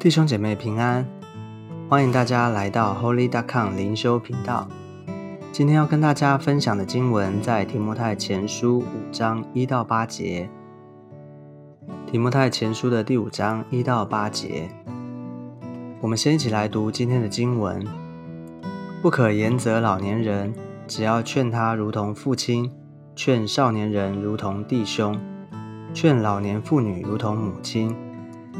弟兄姐妹平安，欢迎大家来到 Holy. dot com 灵修频道。今天要跟大家分享的经文在提摩太前书五章一到八节。提摩太前书的第五章一到八节，我们先一起来读今天的经文。不可严责老年人，只要劝他如同父亲；劝少年人如同弟兄；劝老年妇女如同母亲。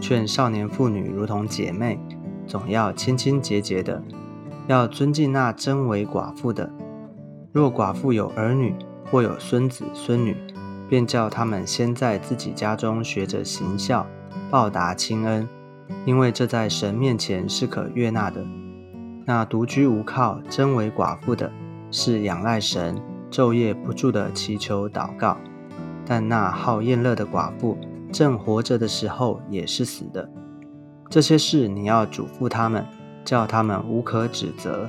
劝少年妇女如同姐妹，总要清清洁洁的，要尊敬那真为寡妇的。若寡妇有儿女或有孙子孙女，便叫他们先在自己家中学着行孝，报答亲恩，因为这在神面前是可悦纳的。那独居无靠、真为寡妇的，是仰赖神，昼夜不住的祈求祷告；但那好厌乐的寡妇，正活着的时候也是死的，这些事你要嘱咐他们，叫他们无可指责。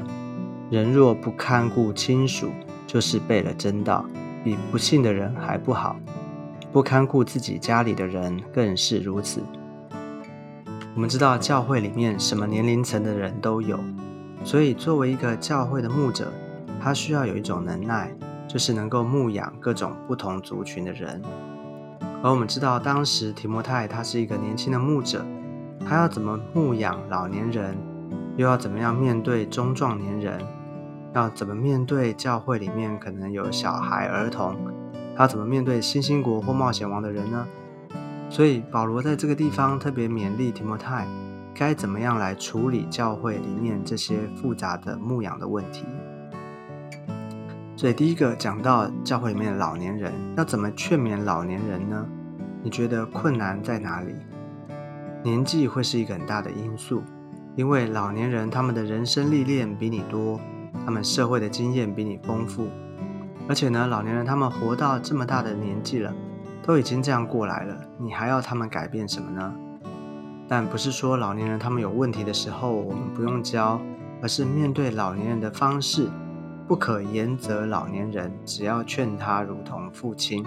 人若不看顾亲属，就是背了真道，比不信的人还不好。不看顾自己家里的人更是如此。我们知道教会里面什么年龄层的人都有，所以作为一个教会的牧者，他需要有一种能耐，就是能够牧养各种不同族群的人。而我们知道，当时提摩太他是一个年轻的牧者，他要怎么牧养老年人，又要怎么样面对中壮年人，要怎么面对教会里面可能有小孩、儿童，他怎么面对新兴国或冒险王的人呢？所以保罗在这个地方特别勉励提摩太，该怎么样来处理教会里面这些复杂的牧养的问题。所以第一个讲到教会里面的老年人要怎么劝勉老年人呢？你觉得困难在哪里？年纪会是一个很大的因素，因为老年人他们的人生历练比你多，他们社会的经验比你丰富，而且呢，老年人他们活到这么大的年纪了，都已经这样过来了，你还要他们改变什么呢？但不是说老年人他们有问题的时候我们不用教，而是面对老年人的方式。不可严责老年人，只要劝他如同父亲，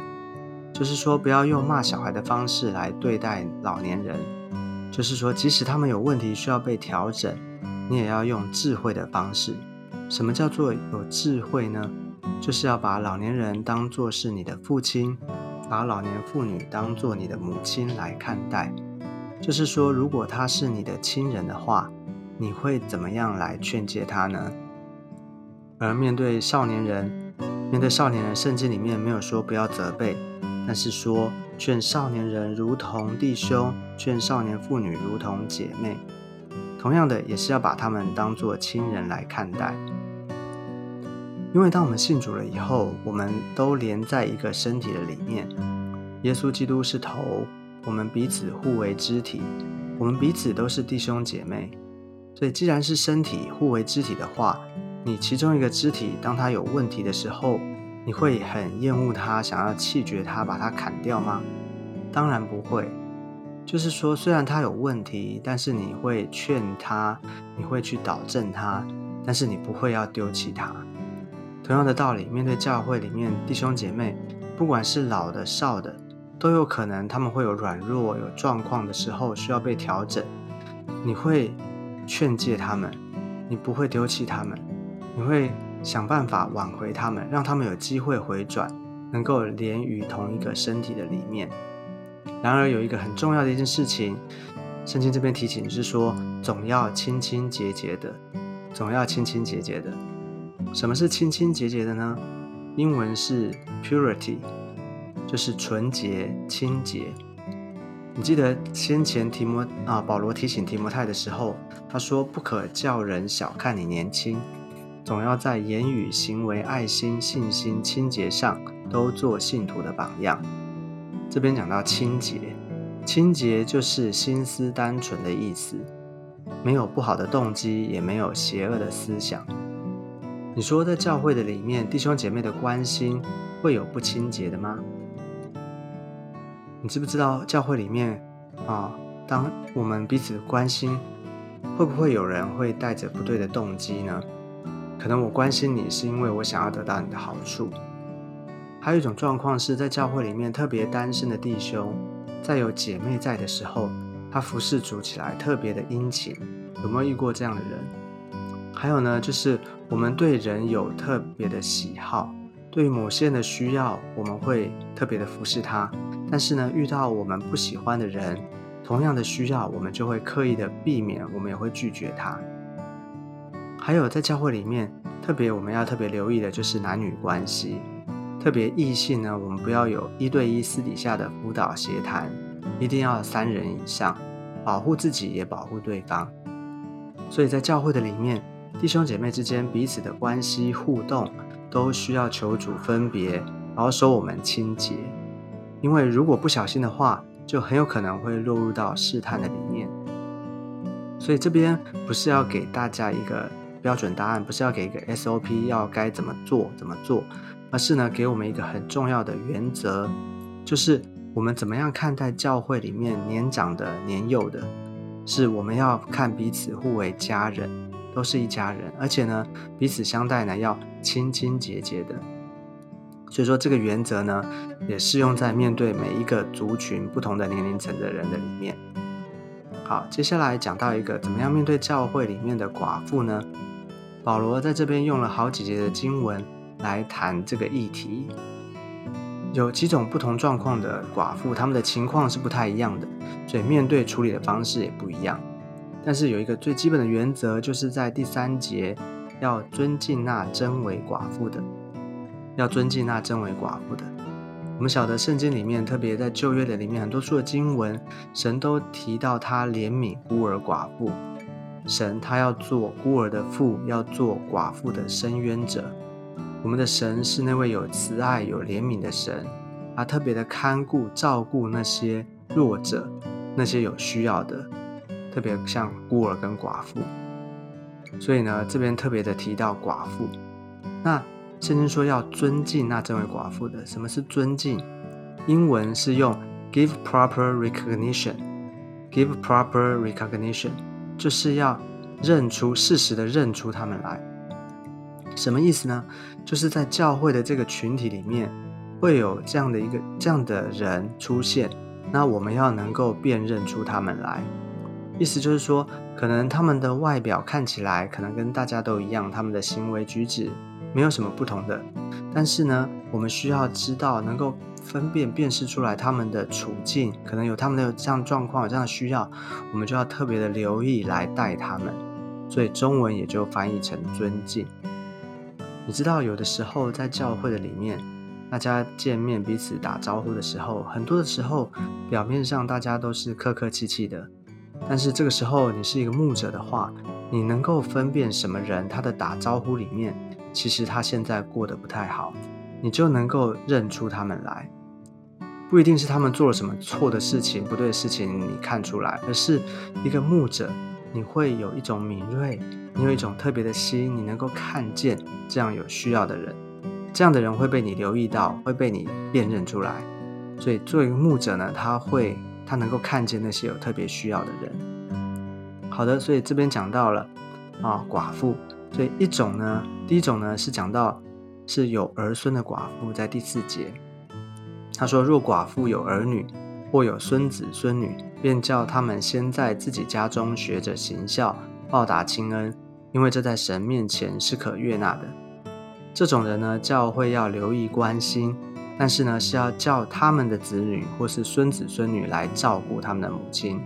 就是说不要用骂小孩的方式来对待老年人。就是说，即使他们有问题需要被调整，你也要用智慧的方式。什么叫做有智慧呢？就是要把老年人当作是你的父亲，把老年妇女当作你的母亲来看待。就是说，如果他是你的亲人的话，你会怎么样来劝诫他呢？而面对少年人，面对少年人，圣经里面没有说不要责备，但是说劝少年人如同弟兄，劝少年妇女如同姐妹。同样的，也是要把他们当作亲人来看待。因为当我们信主了以后，我们都连在一个身体的里面，耶稣基督是头，我们彼此互为肢体，我们彼此都是弟兄姐妹。所以，既然是身体互为肢体的话，你其中一个肢体，当他有问题的时候，你会很厌恶他，想要弃绝他，把他砍掉吗？当然不会。就是说，虽然他有问题，但是你会劝他，你会去导正他，但是你不会要丢弃他。同样的道理，面对教会里面弟兄姐妹，不管是老的少的，都有可能他们会有软弱、有状况的时候，需要被调整。你会劝诫他们，你不会丢弃他们。你会想办法挽回他们，让他们有机会回转，能够连于同一个身体的里面。然而，有一个很重要的一件事情，圣经这边提醒是说，总要清清洁洁的，总要清清洁洁的。什么是清清洁洁的呢？英文是 purity，就是纯洁、清洁。你记得先前提摩啊，保罗提醒提摩太的时候，他说不可叫人小看你年轻。总要在言语、行为、爱心、信心、清洁上都做信徒的榜样。这边讲到清洁，清洁就是心思单纯的意思，没有不好的动机，也没有邪恶的思想。你说在教会的里面，弟兄姐妹的关心会有不清洁的吗？你知不知道教会里面啊，当我们彼此关心，会不会有人会带着不对的动机呢？可能我关心你是因为我想要得到你的好处。还有一种状况是在教会里面特别单身的弟兄，在有姐妹在的时候，他服侍主起来特别的殷勤，有没有遇过这样的人？还有呢，就是我们对人有特别的喜好，对某些人的需要，我们会特别的服侍他。但是呢，遇到我们不喜欢的人，同样的需要，我们就会刻意的避免，我们也会拒绝他。还有在教会里面，特别我们要特别留意的就是男女关系，特别异性呢，我们不要有一对一私底下的辅导协谈。一定要三人以上，保护自己也保护对方。所以在教会的里面，弟兄姐妹之间彼此的关系互动，都需要求主分别，保守我们清洁。因为如果不小心的话，就很有可能会落入到试探的里面。所以这边不是要给大家一个标准答案，不是要给一个 SOP 要该怎么做怎么做，而是呢给我们一个很重要的原则，就是。我们怎么样看待教会里面年长的、年幼的？是我们要看彼此互为家人，都是一家人，而且呢，彼此相待呢要亲亲节节的。所以说，这个原则呢，也适用在面对每一个族群、不同的年龄层的人的里面。好，接下来讲到一个怎么样面对教会里面的寡妇呢？保罗在这边用了好几节的经文来谈这个议题。有几种不同状况的寡妇，他们的情况是不太一样的，所以面对处理的方式也不一样。但是有一个最基本的原则，就是在第三节要尊敬那真为寡妇的，要尊敬那真为寡妇的。我们晓得圣经里面，特别在旧约的里面，很多处的经文，神都提到他怜悯孤儿寡妇，神他要做孤儿的父，要做寡妇的伸冤者。我们的神是那位有慈爱、有怜悯的神，他特别的看顾、照顾那些弱者、那些有需要的，特别像孤儿跟寡妇。所以呢，这边特别的提到寡妇。那圣经说要尊敬那这位寡妇的，什么是尊敬？英文是用 give proper recognition，give proper recognition，就是要认出事实的认出他们来。什么意思呢？就是在教会的这个群体里面，会有这样的一个这样的人出现，那我们要能够辨认出他们来。意思就是说，可能他们的外表看起来可能跟大家都一样，他们的行为举止没有什么不同的，但是呢，我们需要知道，能够分辨辨识出来他们的处境，可能有他们的这样状况，有这样的需要，我们就要特别的留意来带他们。所以中文也就翻译成尊敬。你知道，有的时候在教会的里面，大家见面彼此打招呼的时候，很多的时候表面上大家都是客客气气的，但是这个时候你是一个牧者的话，你能够分辨什么人他的打招呼里面，其实他现在过得不太好，你就能够认出他们来，不一定是他们做了什么错的事情、不对的事情你看出来，而是一个牧者，你会有一种敏锐。你有一种特别的心，你能够看见这样有需要的人，这样的人会被你留意到，会被你辨认出来。所以，作为一个牧者呢，他会他能够看见那些有特别需要的人。好的，所以这边讲到了啊，寡妇。所以一种呢，第一种呢是讲到是有儿孙的寡妇，在第四节，他说：若寡妇有儿女或有孙子孙女，便叫他们先在自己家中学着行孝，报答亲恩。因为这在神面前是可悦纳的。这种人呢，教会要留意关心，但是呢，是要叫他们的子女或是孙子孙女来照顾他们的母亲，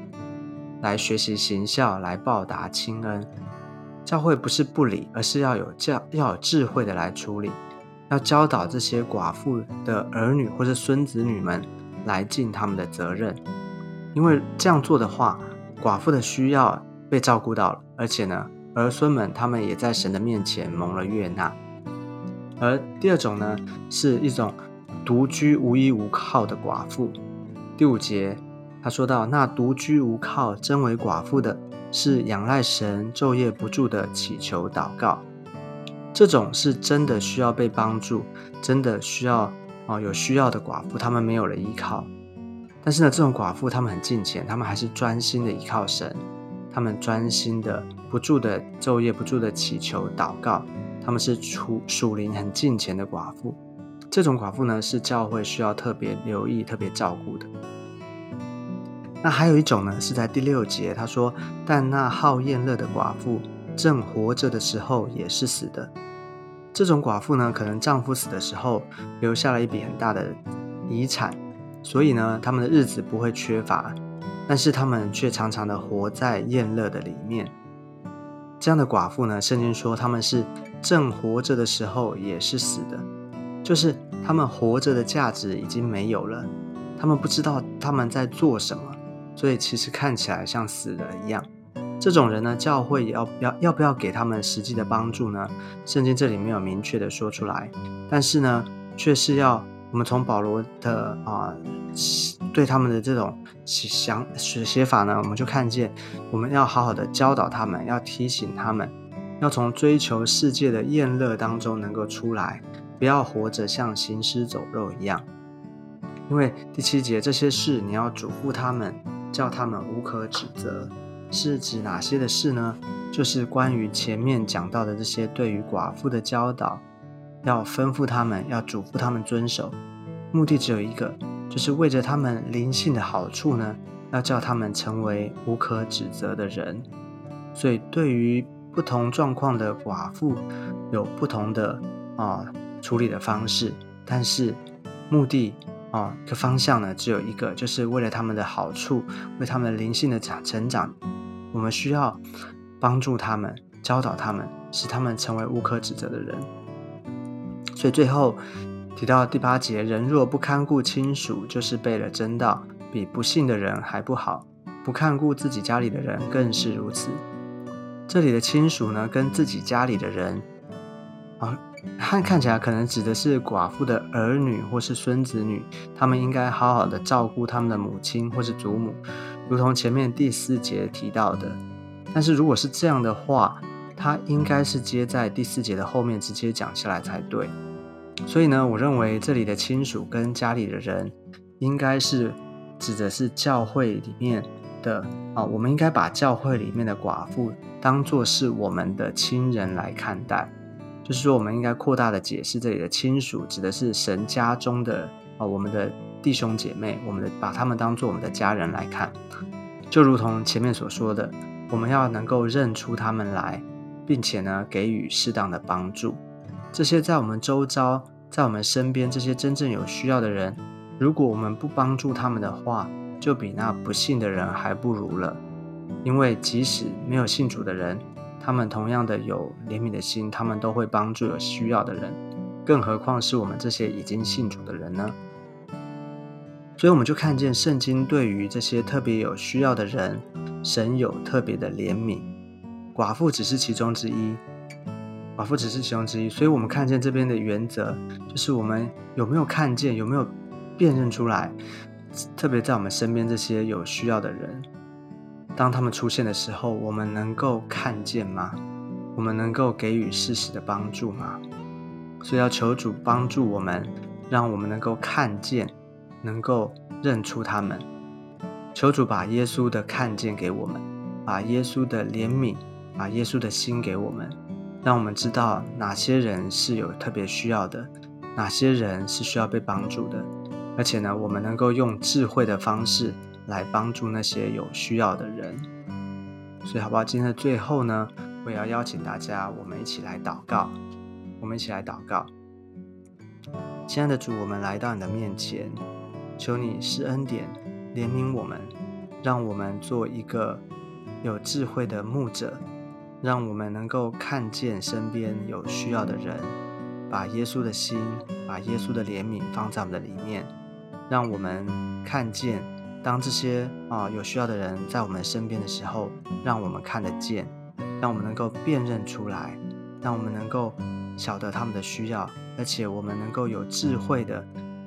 来学习行孝，来报答亲恩。教会不是不理，而是要有教，要有智慧的来处理，要教导这些寡妇的儿女或者孙子女们来尽他们的责任。因为这样做的话，寡妇的需要被照顾到了，而且呢。儿孙们，他们也在神的面前蒙了悦纳。而第二种呢，是一种独居无依无靠的寡妇。第五节，他说到：“那独居无靠、真为寡妇的，是仰赖神，昼夜不住的祈求祷告。这种是真的需要被帮助，真的需要啊有需要的寡妇，他们没有了依靠。但是呢，这种寡妇他们很敬虔，他们还是专心的依靠神。”他们专心的、不住的昼夜不住的祈求祷告，他们是属属灵很近前的寡妇。这种寡妇呢，是教会需要特别留意、特别照顾的。那还有一种呢，是在第六节，他说：“但那好宴乐的寡妇，正活着的时候也是死的。”这种寡妇呢，可能丈夫死的时候留下了一笔很大的遗产，所以呢，他们的日子不会缺乏，但是他们却常常的活在宴乐的里面。这样的寡妇呢，圣经说他们是正活着的时候也是死的，就是他们活着的价值已经没有了，他们不知道他们在做什么。所以其实看起来像死了一样，这种人呢，教会要不要要不要给他们实际的帮助呢？圣经这里没有明确的说出来，但是呢，却是要我们从保罗的啊对他们的这种想写写法呢，我们就看见我们要好好的教导他们，要提醒他们，要从追求世界的厌乐当中能够出来，不要活着像行尸走肉一样。因为第七节这些事你要嘱咐他们。叫他们无可指责，是指哪些的事呢？就是关于前面讲到的这些对于寡妇的教导，要吩咐他们，要嘱咐他们遵守。目的只有一个，就是为着他们灵性的好处呢，要叫他们成为无可指责的人。所以，对于不同状况的寡妇，有不同的啊处理的方式，但是目的。啊，个方向呢，只有一个，就是为了他们的好处，为他们灵性的长成长，我们需要帮助他们，教导他们，使他们成为无可指责的人。所以最后提到第八节，人若不看顾亲属，就是背了真道，比不信的人还不好；不看顾自己家里的人，更是如此。这里的亲属呢，跟自己家里的人，啊。看看起来可能指的是寡妇的儿女或是孙子女，他们应该好好的照顾他们的母亲或是祖母，如同前面第四节提到的。但是如果是这样的话，他应该是接在第四节的后面直接讲下来才对。所以呢，我认为这里的亲属跟家里的人，应该是指的是教会里面的啊，我们应该把教会里面的寡妇当做是我们的亲人来看待。就是说，我们应该扩大的解释，这里的亲属指的是神家中的啊，我们的弟兄姐妹，我们的把他们当做我们的家人来看，就如同前面所说的，我们要能够认出他们来，并且呢，给予适当的帮助。这些在我们周遭，在我们身边这些真正有需要的人，如果我们不帮助他们的话，就比那不信的人还不如了。因为即使没有信主的人，他们同样的有怜悯的心，他们都会帮助有需要的人，更何况是我们这些已经信主的人呢？所以我们就看见圣经对于这些特别有需要的人，神有特别的怜悯。寡妇只是其中之一，寡妇只是其中之一。所以我们看见这边的原则，就是我们有没有看见，有没有辨认出来，特别在我们身边这些有需要的人。当他们出现的时候，我们能够看见吗？我们能够给予适时的帮助吗？所以要求主帮助我们，让我们能够看见，能够认出他们。求主把耶稣的看见给我们，把耶稣的怜悯，把耶稣的心给我们，让我们知道哪些人是有特别需要的，哪些人是需要被帮助的，而且呢，我们能够用智慧的方式。来帮助那些有需要的人，所以好不好？今天的最后呢，我也要邀请大家，我们一起来祷告。我们一起来祷告，亲爱的主，我们来到你的面前，求你施恩典，怜悯我们，让我们做一个有智慧的牧者，让我们能够看见身边有需要的人，把耶稣的心，把耶稣的怜悯放在我们的里面，让我们看见。当这些啊有需要的人在我们身边的时候，让我们看得见，让我们能够辨认出来，让我们能够晓得他们的需要，而且我们能够有智慧的、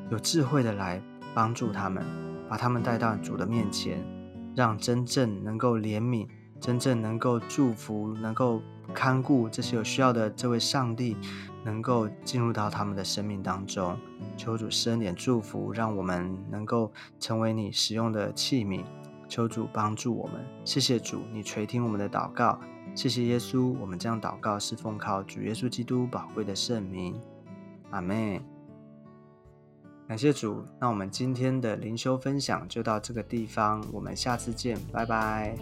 有智慧的来帮助他们，把他们带到主的面前，让真正能够怜悯、真正能够祝福、能够看顾这些有需要的这位上帝。能够进入到他们的生命当中，求主施恩典祝福，让我们能够成为你使用的器皿。求主帮助我们，谢谢主，你垂听我们的祷告，谢谢耶稣，我们这样祷告是奉靠主耶稣基督宝贵的圣名，阿门。感谢主，那我们今天的灵修分享就到这个地方，我们下次见，拜拜。